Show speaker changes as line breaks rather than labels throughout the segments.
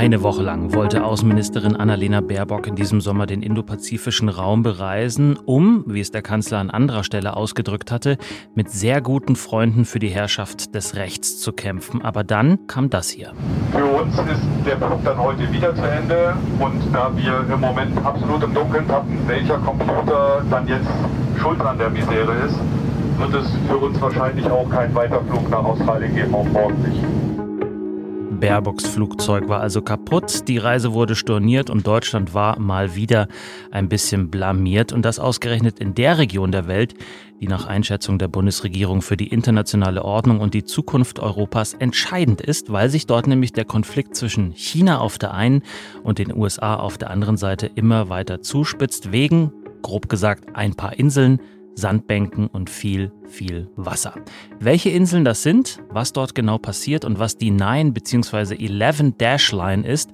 Eine Woche lang wollte Außenministerin Annalena Baerbock in diesem Sommer den indopazifischen Raum bereisen, um, wie es der Kanzler an anderer Stelle ausgedrückt hatte, mit sehr guten Freunden für die Herrschaft des Rechts zu kämpfen. Aber dann kam das hier.
Für uns ist der Flug dann heute wieder zu Ende und da wir im Moment absolut im Dunkeln tappen, welcher Computer dann jetzt schuld an der Misere ist, wird es für uns wahrscheinlich auch keinen Weiterflug nach Australien geben, auch morgen nicht.
Baerbocks Flugzeug war also kaputt, die Reise wurde storniert und Deutschland war mal wieder ein bisschen blamiert. Und das ausgerechnet in der Region der Welt, die nach Einschätzung der Bundesregierung für die internationale Ordnung und die Zukunft Europas entscheidend ist, weil sich dort nämlich der Konflikt zwischen China auf der einen und den USA auf der anderen Seite immer weiter zuspitzt, wegen, grob gesagt, ein paar Inseln, Sandbänken und viel, viel Wasser. Welche Inseln das sind, was dort genau passiert und was die 9 bzw. 11 Dash Line ist,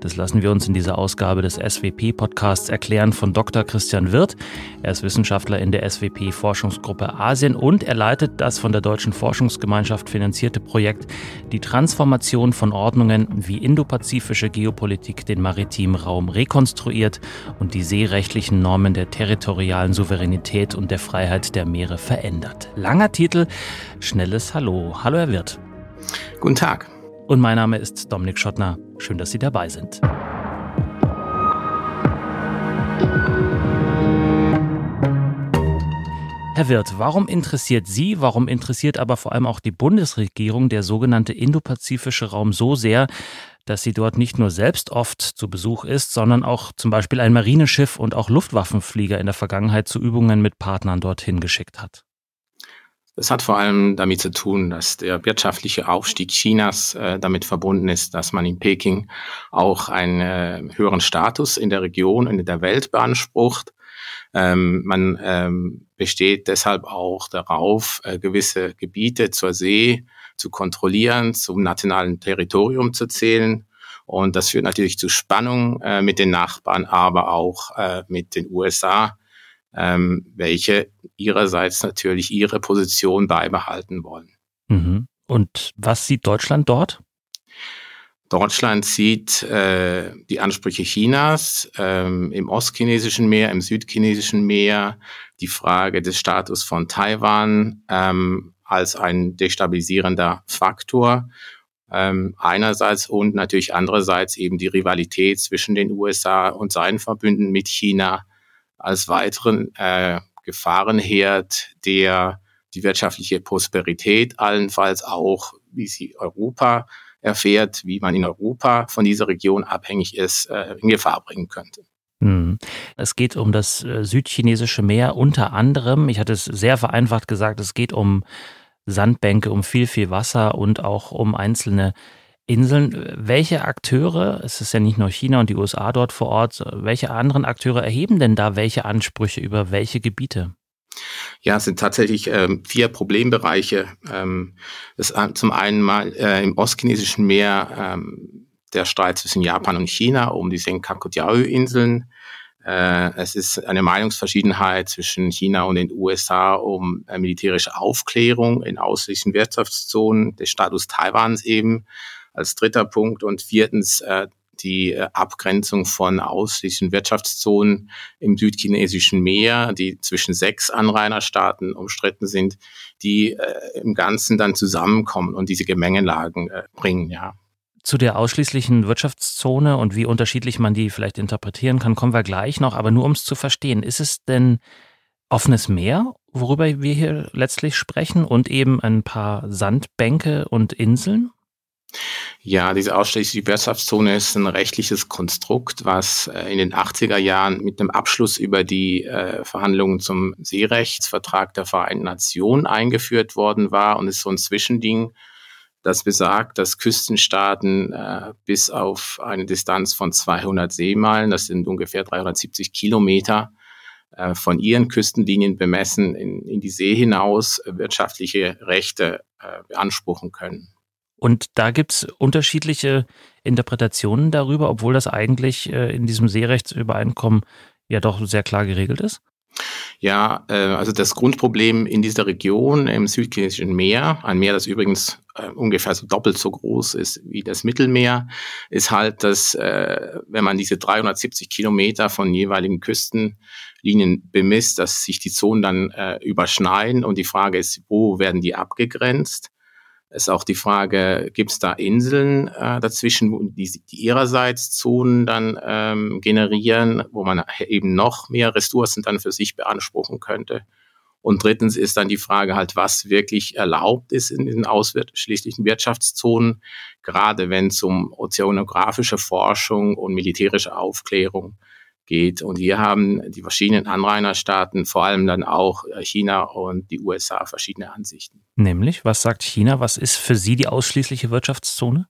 das lassen wir uns in dieser Ausgabe des SWP-Podcasts erklären von Dr. Christian Wirth. Er ist Wissenschaftler in der SWP-Forschungsgruppe Asien und er leitet das von der Deutschen Forschungsgemeinschaft finanzierte Projekt Die Transformation von Ordnungen, wie indopazifische Geopolitik den maritimen Raum rekonstruiert und die seerechtlichen Normen der territorialen Souveränität und der Freiheit der Meere verändert. Langer Titel, schnelles Hallo. Hallo, Herr Wirth.
Guten Tag.
Und mein Name ist Dominik Schottner. Schön, dass Sie dabei sind. Herr Wirth, warum interessiert Sie, warum interessiert aber vor allem auch die Bundesregierung der sogenannte indopazifische Raum so sehr, dass sie dort nicht nur selbst oft zu Besuch ist, sondern auch zum Beispiel ein Marineschiff und auch Luftwaffenflieger in der Vergangenheit zu Übungen mit Partnern dorthin geschickt hat?
Das hat vor allem damit zu tun, dass der wirtschaftliche Aufstieg Chinas äh, damit verbunden ist, dass man in Peking auch einen äh, höheren Status in der Region und in der Welt beansprucht. Ähm, man ähm, besteht deshalb auch darauf, äh, gewisse Gebiete zur See zu kontrollieren, zum nationalen Territorium zu zählen. Und das führt natürlich zu Spannungen äh, mit den Nachbarn, aber auch äh, mit den USA, ähm, welche ihrerseits natürlich ihre Position beibehalten wollen.
Mhm. Und was sieht Deutschland dort?
Deutschland sieht äh, die Ansprüche Chinas ähm, im ostchinesischen Meer, im südchinesischen Meer, die Frage des Status von Taiwan ähm, als ein destabilisierender Faktor ähm, einerseits und natürlich andererseits eben die Rivalität zwischen den USA und seinen Verbünden mit China als weiteren äh, Gefahrenherd, der die wirtschaftliche Prosperität allenfalls auch, wie sie Europa erfährt, wie man in Europa von dieser Region abhängig ist, äh, in Gefahr bringen könnte.
Hm. Es geht um das äh, südchinesische Meer unter anderem. Ich hatte es sehr vereinfacht gesagt, es geht um Sandbänke, um viel, viel Wasser und auch um einzelne Inseln. Welche Akteure, es ist ja nicht nur China und die USA dort vor Ort, welche anderen Akteure erheben denn da welche Ansprüche über welche Gebiete?
Ja, es sind tatsächlich ähm, vier Problembereiche. Ähm, das, äh, zum einen mal äh, im ostchinesischen Meer ähm, der Streit zwischen Japan und China um die Senkaku-Diaoyu-Inseln. Äh, es ist eine Meinungsverschiedenheit zwischen China und den USA um äh, militärische Aufklärung in ausländischen Wirtschaftszonen des Status Taiwans eben als dritter Punkt. Und viertens äh, die äh, Abgrenzung von ausschließlichen Wirtschaftszonen im südchinesischen Meer, die zwischen sechs Anrainerstaaten umstritten sind, die äh, im Ganzen dann zusammenkommen und diese Gemengenlagen äh, bringen, ja.
Zu der ausschließlichen Wirtschaftszone und wie unterschiedlich man die vielleicht interpretieren kann, kommen wir gleich noch. Aber nur um es zu verstehen, ist es denn offenes Meer, worüber wir hier letztlich sprechen, und eben ein paar Sandbänke und Inseln?
Ja, diese ausschließliche Wirtschaftszone ist ein rechtliches Konstrukt, was äh, in den 80er Jahren mit dem Abschluss über die äh, Verhandlungen zum Seerechtsvertrag der Vereinten Nationen eingeführt worden war und ist so ein Zwischending, das besagt, dass Küstenstaaten äh, bis auf eine Distanz von 200 Seemeilen, das sind ungefähr 370 Kilometer, von ihren Küstenlinien bemessen in, in die See hinaus wirtschaftliche Rechte beanspruchen können.
Und da gibt es unterschiedliche Interpretationen darüber, obwohl das eigentlich äh, in diesem Seerechtsübereinkommen ja doch sehr klar geregelt ist.
Ja, äh, also das Grundproblem in dieser Region im südchinesischen Meer, ein Meer, das übrigens äh, ungefähr so doppelt so groß ist wie das Mittelmeer, ist halt, dass äh, wenn man diese 370 Kilometer von jeweiligen Küstenlinien bemisst, dass sich die Zonen dann äh, überschneiden und die Frage ist, wo werden die abgegrenzt? Ist auch die Frage, gibt es da Inseln äh, dazwischen, die, die ihrerseits Zonen dann ähm, generieren, wo man eben noch mehr Ressourcen dann für sich beanspruchen könnte? Und drittens ist dann die Frage halt, was wirklich erlaubt ist in den ausschließlichen Wirtschaftszonen, gerade wenn es um ozeanografische Forschung und militärische Aufklärung geht. Und hier haben die verschiedenen Anrainerstaaten, vor allem dann auch China und die USA, verschiedene Ansichten.
Nämlich, was sagt China? Was ist für Sie die ausschließliche Wirtschaftszone?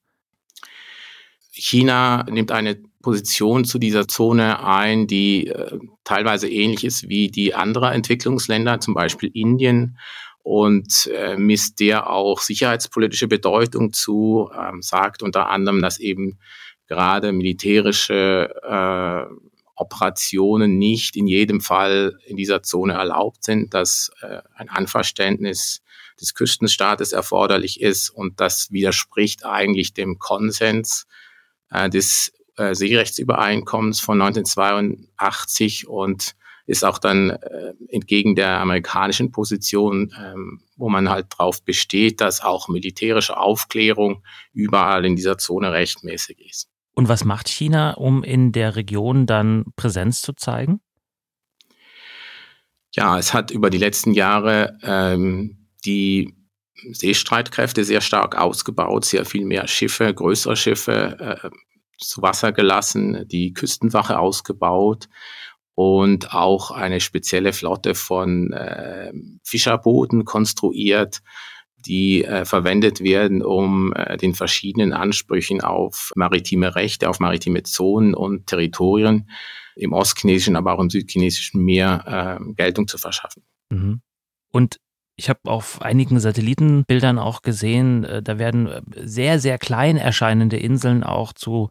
China nimmt eine Position zu dieser Zone ein, die äh, teilweise ähnlich ist wie die anderer Entwicklungsländer, zum Beispiel Indien, und äh, misst der auch sicherheitspolitische Bedeutung zu, ähm, sagt unter anderem, dass eben gerade militärische äh, Operationen nicht in jedem Fall in dieser Zone erlaubt sind, dass äh, ein Anverständnis des Küstenstaates erforderlich ist und das widerspricht eigentlich dem Konsens äh, des äh, Seerechtsübereinkommens von 1982 und ist auch dann äh, entgegen der amerikanischen Position, ähm, wo man halt darauf besteht, dass auch militärische Aufklärung überall in dieser Zone rechtmäßig ist.
Und was macht China, um in der Region dann Präsenz zu zeigen?
Ja, es hat über die letzten Jahre ähm, die Seestreitkräfte sehr stark ausgebaut, sehr viel mehr Schiffe, größere Schiffe äh, zu Wasser gelassen, die Küstenwache ausgebaut und auch eine spezielle Flotte von äh, Fischerbooten konstruiert, die äh, verwendet werden, um äh, den verschiedenen Ansprüchen auf maritime Rechte, auf maritime Zonen und Territorien im ostchinesischen, aber auch im südchinesischen Meer äh, Geltung zu verschaffen.
Mhm. Und ich habe auf einigen Satellitenbildern auch gesehen, äh, da werden äh, sehr, sehr klein erscheinende Inseln auch zu,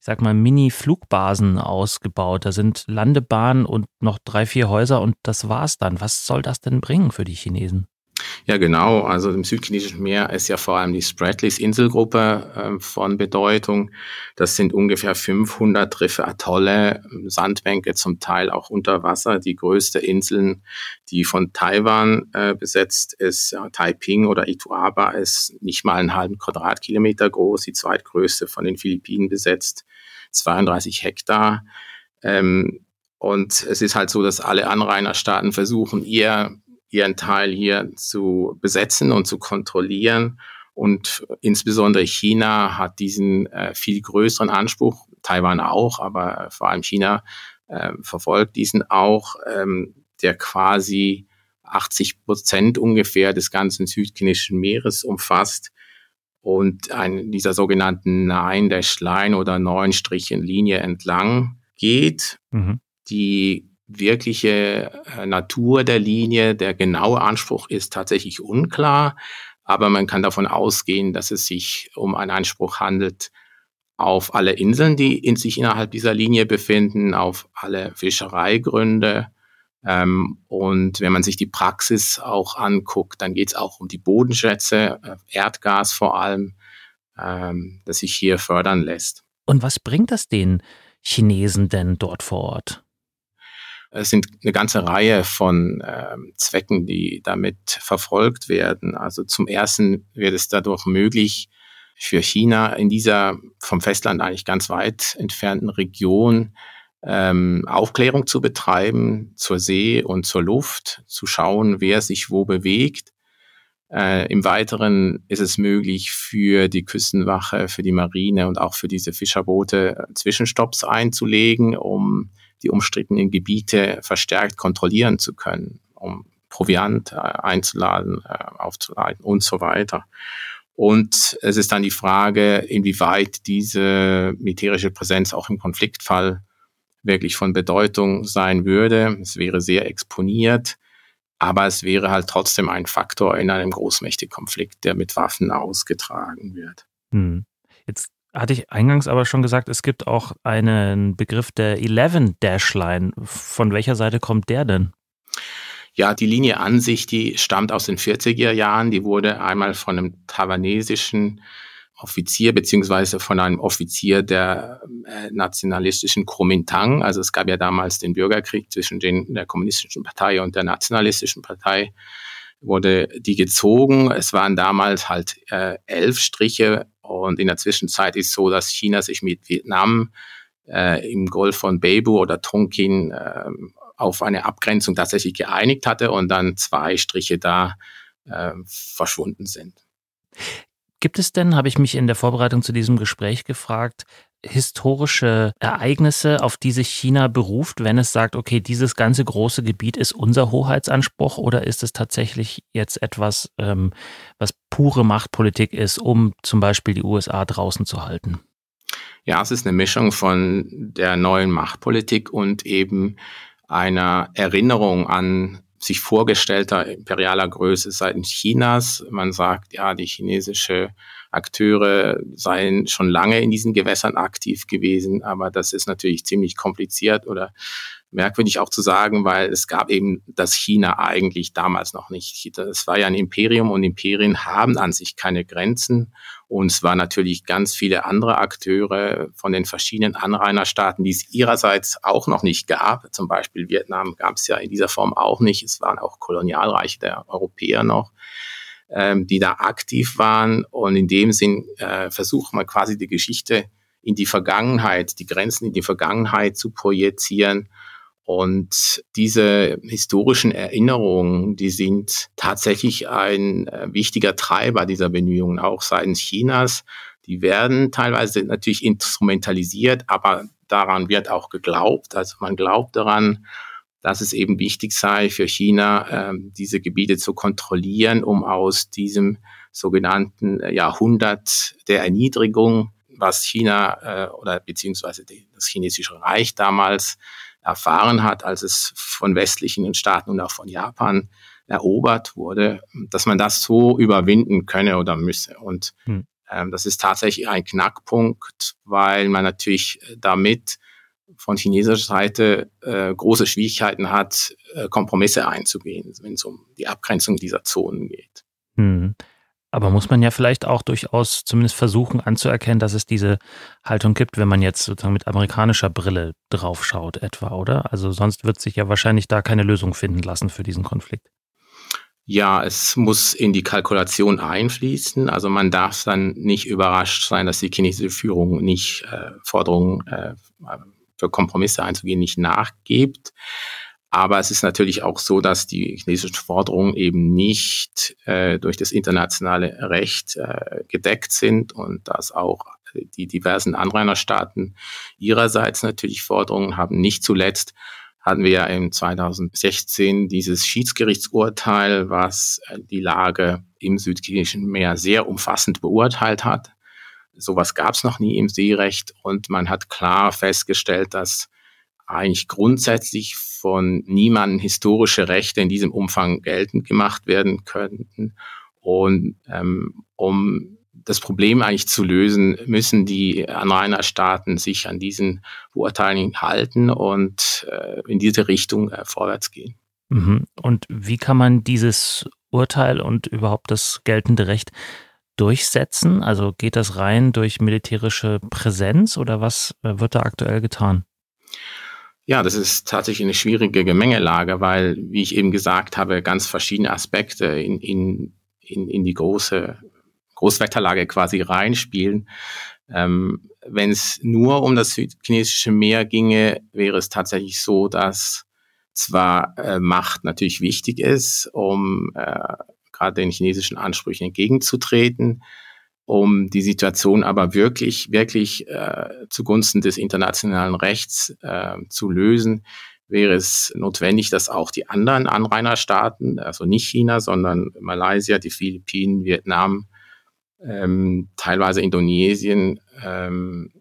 ich sag mal, Mini-Flugbasen ausgebaut. Da sind Landebahnen und noch drei, vier Häuser und das war's dann. Was soll das denn bringen für die Chinesen?
Ja, genau. Also im südchinesischen Meer ist ja vor allem die Spratlys Inselgruppe äh, von Bedeutung. Das sind ungefähr 500 Riffe, Atolle, Sandbänke, zum Teil auch unter Wasser. Die größte Inseln, die von Taiwan äh, besetzt ist, ja, Taiping oder Ituaba, ist nicht mal einen halben Quadratkilometer groß. Die zweitgrößte von den Philippinen besetzt, 32 Hektar. Ähm, und es ist halt so, dass alle Anrainerstaaten versuchen, ihr ihren Teil hier zu besetzen und zu kontrollieren. Und insbesondere China hat diesen äh, viel größeren Anspruch, Taiwan auch, aber vor allem China äh, verfolgt diesen auch, ähm, der quasi 80 Prozent ungefähr des ganzen südchinesischen Meeres umfasst und ein, dieser sogenannten Nine-Dash-Line oder neun Strichen Linie entlang geht, mhm. die wirkliche äh, Natur der Linie, der genaue Anspruch ist tatsächlich unklar, aber man kann davon ausgehen, dass es sich um einen Anspruch handelt auf alle Inseln, die in sich innerhalb dieser Linie befinden, auf alle Fischereigründe. Ähm, und wenn man sich die Praxis auch anguckt, dann geht es auch um die Bodenschätze, äh, Erdgas vor allem, ähm, das sich hier fördern lässt.
Und was bringt das den Chinesen denn dort vor Ort?
Es sind eine ganze Reihe von ähm, Zwecken, die damit verfolgt werden. Also zum Ersten wird es dadurch möglich, für China in dieser vom Festland eigentlich ganz weit entfernten Region ähm, Aufklärung zu betreiben zur See und zur Luft, zu schauen, wer sich wo bewegt. Äh, Im Weiteren ist es möglich für die Küstenwache, für die Marine und auch für diese Fischerboote Zwischenstopps einzulegen, um die umstrittenen Gebiete verstärkt kontrollieren zu können, um Proviant äh, einzuladen, äh, aufzuladen und so weiter. Und es ist dann die Frage, inwieweit diese militärische Präsenz auch im Konfliktfall wirklich von Bedeutung sein würde. Es wäre sehr exponiert, aber es wäre halt trotzdem ein Faktor in einem großmächtigen Konflikt, der mit Waffen ausgetragen wird.
Hm. Jetzt hatte ich eingangs aber schon gesagt, es gibt auch einen Begriff der 11 Dash Line. Von welcher Seite kommt der denn?
Ja, die Linie an sich, die stammt aus den 40er Jahren. Die wurde einmal von einem taiwanesischen Offizier beziehungsweise von einem Offizier der äh, nationalistischen Kuomintang. Also es gab ja damals den Bürgerkrieg zwischen den, der kommunistischen Partei und der nationalistischen Partei wurde die gezogen. Es waren damals halt äh, elf Striche und in der Zwischenzeit ist so, dass China sich mit Vietnam äh, im Golf von Beibu oder Tonkin äh, auf eine Abgrenzung tatsächlich geeinigt hatte und dann zwei Striche da äh, verschwunden sind.
Gibt es denn, habe ich mich in der Vorbereitung zu diesem Gespräch gefragt, historische Ereignisse, auf die sich China beruft, wenn es sagt, okay, dieses ganze große Gebiet ist unser Hoheitsanspruch oder ist es tatsächlich jetzt etwas, ähm, was pure Machtpolitik ist, um zum Beispiel die USA draußen zu halten?
Ja, es ist eine Mischung von der neuen Machtpolitik und eben einer Erinnerung an sich vorgestellter imperialer Größe seitens Chinas. Man sagt, ja, die chinesische Akteure seien schon lange in diesen Gewässern aktiv gewesen, aber das ist natürlich ziemlich kompliziert oder merkwürdig auch zu sagen, weil es gab eben das China eigentlich damals noch nicht. Es war ja ein Imperium und Imperien haben an sich keine Grenzen. Und es waren natürlich ganz viele andere Akteure von den verschiedenen Anrainerstaaten, die es ihrerseits auch noch nicht gab. Zum Beispiel Vietnam gab es ja in dieser Form auch nicht. Es waren auch Kolonialreiche der Europäer noch ähm, die da aktiv waren. Und in dem Sinn äh, versucht man quasi die Geschichte in die Vergangenheit, die Grenzen in die Vergangenheit zu projizieren. Und diese historischen Erinnerungen, die sind tatsächlich ein äh, wichtiger Treiber dieser Bemühungen, auch seitens Chinas. Die werden teilweise natürlich instrumentalisiert, aber daran wird auch geglaubt. Also man glaubt daran, dass es eben wichtig sei für China, äh, diese Gebiete zu kontrollieren, um aus diesem sogenannten äh, Jahrhundert der Erniedrigung, was China äh, oder beziehungsweise das chinesische Reich damals erfahren hat, als es von westlichen Staaten und auch von Japan erobert wurde, dass man das so überwinden könne oder müsse. Und hm. ähm, das ist tatsächlich ein Knackpunkt, weil man natürlich damit von chinesischer Seite äh, große Schwierigkeiten hat, äh, Kompromisse einzugehen, wenn es um die Abgrenzung dieser Zonen geht.
Hm. Aber muss man ja vielleicht auch durchaus zumindest versuchen anzuerkennen, dass es diese Haltung gibt, wenn man jetzt sozusagen mit amerikanischer Brille draufschaut, etwa, oder? Also sonst wird sich ja wahrscheinlich da keine Lösung finden lassen für diesen Konflikt.
Ja, es muss in die Kalkulation einfließen. Also man darf dann nicht überrascht sein, dass die chinesische Führung nicht äh, Forderungen äh, für Kompromisse einzugehen, nicht nachgibt. Aber es ist natürlich auch so, dass die chinesischen Forderungen eben nicht äh, durch das internationale Recht äh, gedeckt sind und dass auch die diversen Anrainerstaaten ihrerseits natürlich Forderungen haben. Nicht zuletzt hatten wir ja im 2016 dieses Schiedsgerichtsurteil, was äh, die Lage im südchinesischen Meer sehr umfassend beurteilt hat. Sowas gab es noch nie im Seerecht und man hat klar festgestellt, dass eigentlich grundsätzlich von niemandem historische Rechte in diesem Umfang geltend gemacht werden könnten. Und ähm, um das Problem eigentlich zu lösen, müssen die Anrainerstaaten sich an diesen Beurteilungen halten und äh, in diese Richtung äh, vorwärts gehen.
Mhm. Und wie kann man dieses Urteil und überhaupt das geltende Recht durchsetzen? Also geht das rein durch militärische Präsenz oder was äh, wird da aktuell getan?
Ja, das ist tatsächlich eine schwierige Gemengelage, weil, wie ich eben gesagt habe, ganz verschiedene Aspekte in, in, in, in die große Großwetterlage quasi reinspielen. Ähm, Wenn es nur um das südchinesische Meer ginge, wäre es tatsächlich so, dass zwar äh, Macht natürlich wichtig ist, um äh, gerade den chinesischen Ansprüchen entgegenzutreten, um die Situation aber wirklich, wirklich äh, zugunsten des internationalen Rechts äh, zu lösen, wäre es notwendig, dass auch die anderen Anrainerstaaten, also nicht China, sondern Malaysia, die Philippinen, Vietnam, ähm, teilweise Indonesien, ähm,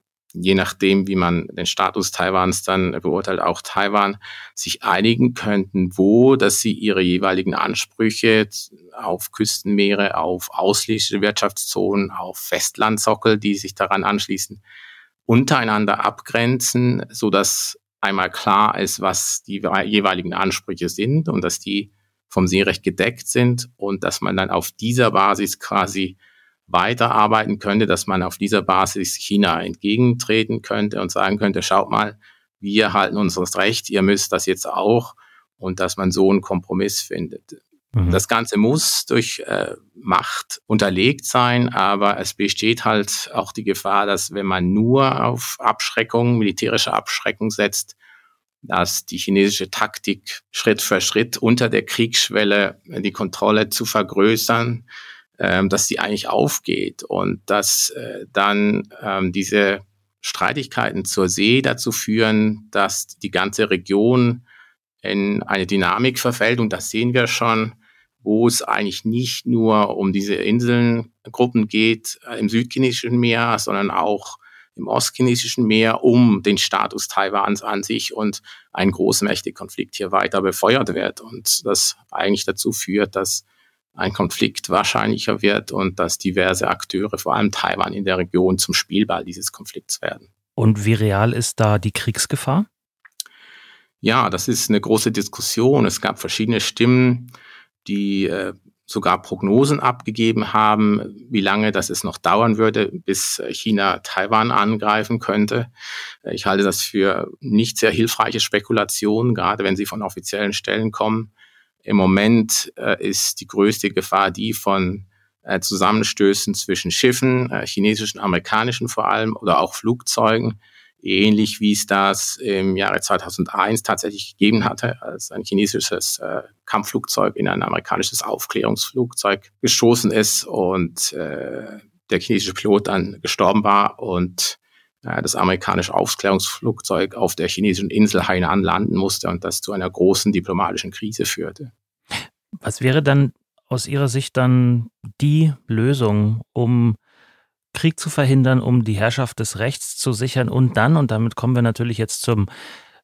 je nachdem, wie man den Status Taiwans dann beurteilt, auch Taiwan, sich einigen könnten, wo, dass sie ihre jeweiligen Ansprüche auf Küstenmeere, auf ausländische Wirtschaftszonen, auf Festlandsockel, die sich daran anschließen, untereinander abgrenzen, so dass einmal klar ist, was die jeweiligen Ansprüche sind und dass die vom Seerecht gedeckt sind und dass man dann auf dieser Basis quasi weiterarbeiten könnte, dass man auf dieser Basis China entgegentreten könnte und sagen könnte, schaut mal, wir halten uns das Recht, ihr müsst das jetzt auch und dass man so einen Kompromiss findet. Mhm. Das Ganze muss durch äh, Macht unterlegt sein, aber es besteht halt auch die Gefahr, dass wenn man nur auf Abschreckung, militärische Abschreckung setzt, dass die chinesische Taktik Schritt für Schritt unter der Kriegsschwelle die Kontrolle zu vergrößern, ähm, dass die eigentlich aufgeht und dass äh, dann ähm, diese Streitigkeiten zur See dazu führen, dass die ganze Region in eine Dynamik verfällt. Und das sehen wir schon, wo es eigentlich nicht nur um diese Inselgruppen geht äh, im südchinesischen Meer, sondern auch im ostchinesischen Meer um den Status Taiwans an sich und ein Großmächtekonflikt hier weiter befeuert wird. Und das eigentlich dazu führt, dass ein Konflikt wahrscheinlicher wird und dass diverse Akteure, vor allem Taiwan in der Region, zum Spielball dieses Konflikts werden.
Und wie real ist da die Kriegsgefahr?
Ja, das ist eine große Diskussion. Es gab verschiedene Stimmen, die äh, sogar Prognosen abgegeben haben, wie lange das es noch dauern würde, bis China Taiwan angreifen könnte. Ich halte das für nicht sehr hilfreiche Spekulationen, gerade wenn sie von offiziellen Stellen kommen. Im Moment äh, ist die größte Gefahr die von äh, Zusammenstößen zwischen Schiffen, äh, chinesischen, amerikanischen vor allem, oder auch Flugzeugen, ähnlich wie es das im Jahre 2001 tatsächlich gegeben hatte, als ein chinesisches äh, Kampfflugzeug in ein amerikanisches Aufklärungsflugzeug gestoßen ist und äh, der chinesische Pilot dann gestorben war und das amerikanische Aufklärungsflugzeug auf der chinesischen Insel Hainan landen musste und das zu einer großen diplomatischen Krise führte.
Was wäre dann aus Ihrer Sicht dann die Lösung, um Krieg zu verhindern, um die Herrschaft des Rechts zu sichern und dann, und damit kommen wir natürlich jetzt zum,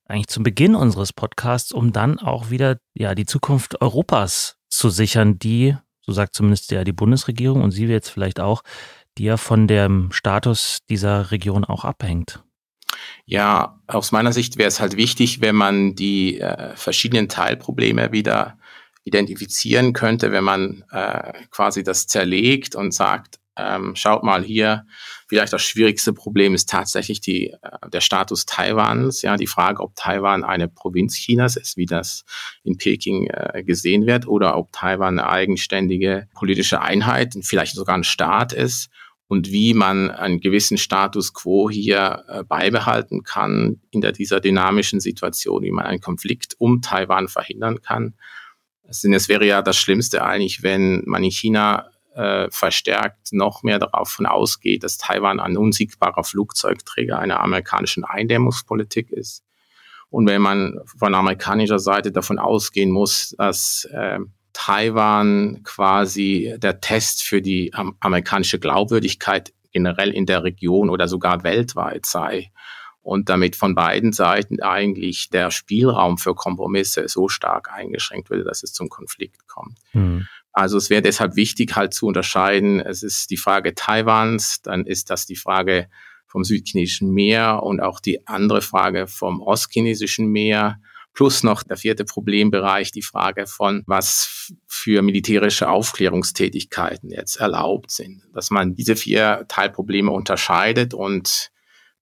eigentlich zum Beginn unseres Podcasts, um dann auch wieder, ja, die Zukunft Europas zu sichern, die, so sagt zumindest ja die Bundesregierung und Sie jetzt vielleicht auch, die ja von dem Status dieser Region auch abhängt.
Ja, aus meiner Sicht wäre es halt wichtig, wenn man die äh, verschiedenen Teilprobleme wieder identifizieren könnte, wenn man äh, quasi das zerlegt und sagt, ähm, schaut mal hier, vielleicht das schwierigste Problem ist tatsächlich die, äh, der Status Taiwans. Ja, die Frage, ob Taiwan eine Provinz Chinas ist, wie das in Peking äh, gesehen wird, oder ob Taiwan eine eigenständige politische Einheit, vielleicht sogar ein Staat ist und wie man einen gewissen Status quo hier äh, beibehalten kann in der, dieser dynamischen Situation, wie man einen Konflikt um Taiwan verhindern kann. Es wäre ja das Schlimmste eigentlich, wenn man in China äh, verstärkt noch mehr davon ausgeht, dass Taiwan ein unsiegbarer Flugzeugträger einer amerikanischen Eindämmungspolitik ist. Und wenn man von amerikanischer Seite davon ausgehen muss, dass äh, Taiwan quasi der Test für die ähm, amerikanische Glaubwürdigkeit generell in der Region oder sogar weltweit sei und damit von beiden Seiten eigentlich der Spielraum für Kompromisse so stark eingeschränkt würde, dass es zum Konflikt kommt. Mhm. Also es wäre deshalb wichtig, halt zu unterscheiden, es ist die Frage Taiwans, dann ist das die Frage vom südchinesischen Meer und auch die andere Frage vom ostchinesischen Meer. Plus noch der vierte Problembereich, die Frage von, was für militärische Aufklärungstätigkeiten jetzt erlaubt sind. Dass man diese vier Teilprobleme unterscheidet und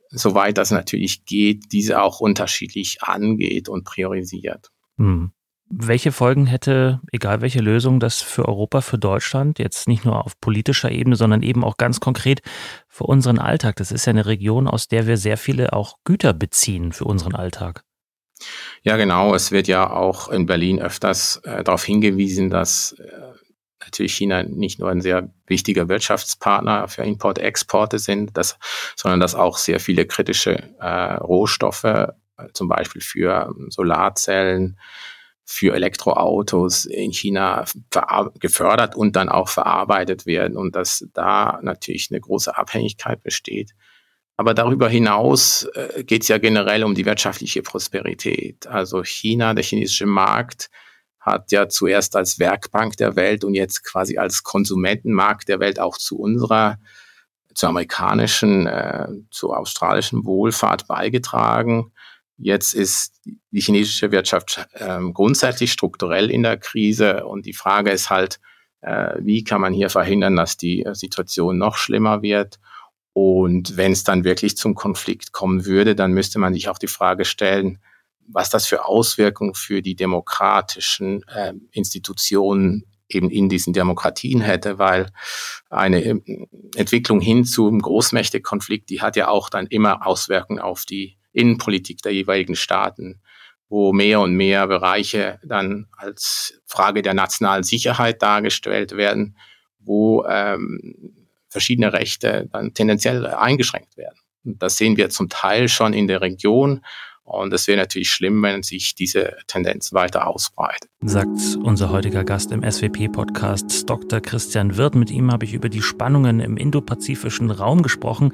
soweit das natürlich geht, diese auch unterschiedlich angeht und priorisiert. Hm.
Welche Folgen hätte, egal welche Lösung, das für Europa, für Deutschland, jetzt nicht nur auf politischer Ebene, sondern eben auch ganz konkret für unseren Alltag? Das ist ja eine Region, aus der wir sehr viele auch Güter beziehen für unseren Alltag.
Ja, genau. Es wird ja auch in Berlin öfters äh, darauf hingewiesen, dass äh, natürlich China nicht nur ein sehr wichtiger Wirtschaftspartner für Import-Exporte sind, dass, sondern dass auch sehr viele kritische äh, Rohstoffe, äh, zum Beispiel für Solarzellen, für Elektroautos in China gefördert und dann auch verarbeitet werden und dass da natürlich eine große Abhängigkeit besteht. Aber darüber hinaus äh, geht es ja generell um die wirtschaftliche Prosperität. Also China, der chinesische Markt, hat ja zuerst als Werkbank der Welt und jetzt quasi als Konsumentenmarkt der Welt auch zu unserer, zur amerikanischen, äh, zur australischen Wohlfahrt beigetragen Jetzt ist die chinesische Wirtschaft äh, grundsätzlich strukturell in der Krise und die Frage ist halt, äh, wie kann man hier verhindern, dass die äh, Situation noch schlimmer wird? Und wenn es dann wirklich zum Konflikt kommen würde, dann müsste man sich auch die Frage stellen, was das für Auswirkungen für die demokratischen äh, Institutionen eben in diesen Demokratien hätte, weil eine ähm, Entwicklung hin zum Großmächtekonflikt, die hat ja auch dann immer Auswirkungen auf die Innenpolitik der jeweiligen Staaten, wo mehr und mehr Bereiche dann als Frage der nationalen Sicherheit dargestellt werden, wo ähm, verschiedene Rechte dann tendenziell eingeschränkt werden. Und das sehen wir zum Teil schon in der Region. Und es wäre natürlich schlimm, wenn sich diese Tendenz weiter ausbreitet.
Sagt unser heutiger Gast im SWP-Podcast, Dr. Christian Wirth. Mit ihm habe ich über die Spannungen im indopazifischen Raum gesprochen,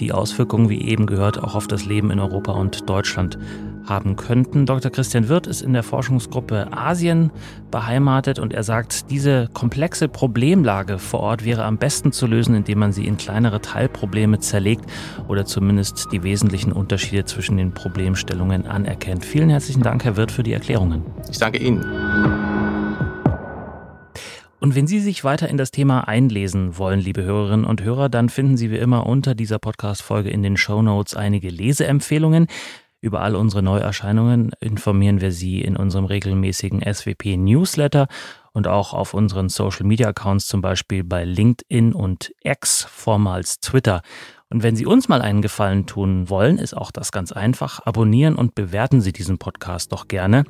die Auswirkungen, wie eben gehört, auch auf das Leben in Europa und Deutschland haben könnten. Dr. Christian Wirth ist in der Forschungsgruppe Asien beheimatet und er sagt, diese komplexe Problemlage vor Ort wäre am besten zu lösen, indem man sie in kleinere Teilprobleme zerlegt oder zumindest die wesentlichen Unterschiede zwischen den Problemstellungen anerkennt. Vielen herzlichen Dank, Herr Wirth, für die Erklärungen.
Ich danke Ihnen.
Und wenn Sie sich weiter in das Thema einlesen wollen, liebe Hörerinnen und Hörer, dann finden Sie wie immer unter dieser Podcast-Folge in den Show Notes einige Leseempfehlungen. Über all unsere Neuerscheinungen informieren wir Sie in unserem regelmäßigen SWP Newsletter und auch auf unseren Social Media Accounts, zum Beispiel bei LinkedIn und X, vormals Twitter. Und wenn Sie uns mal einen Gefallen tun wollen, ist auch das ganz einfach. Abonnieren und bewerten Sie diesen Podcast doch gerne.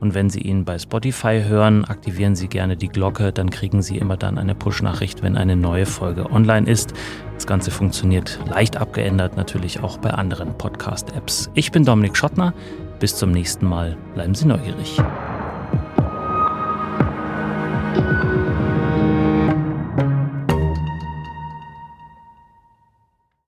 Und wenn Sie ihn bei Spotify hören, aktivieren Sie gerne die Glocke, dann kriegen Sie immer dann eine Push-Nachricht, wenn eine neue Folge online ist. Das Ganze funktioniert leicht abgeändert natürlich auch bei anderen Podcast-Apps. Ich bin Dominik Schottner. Bis zum nächsten Mal. Bleiben Sie neugierig.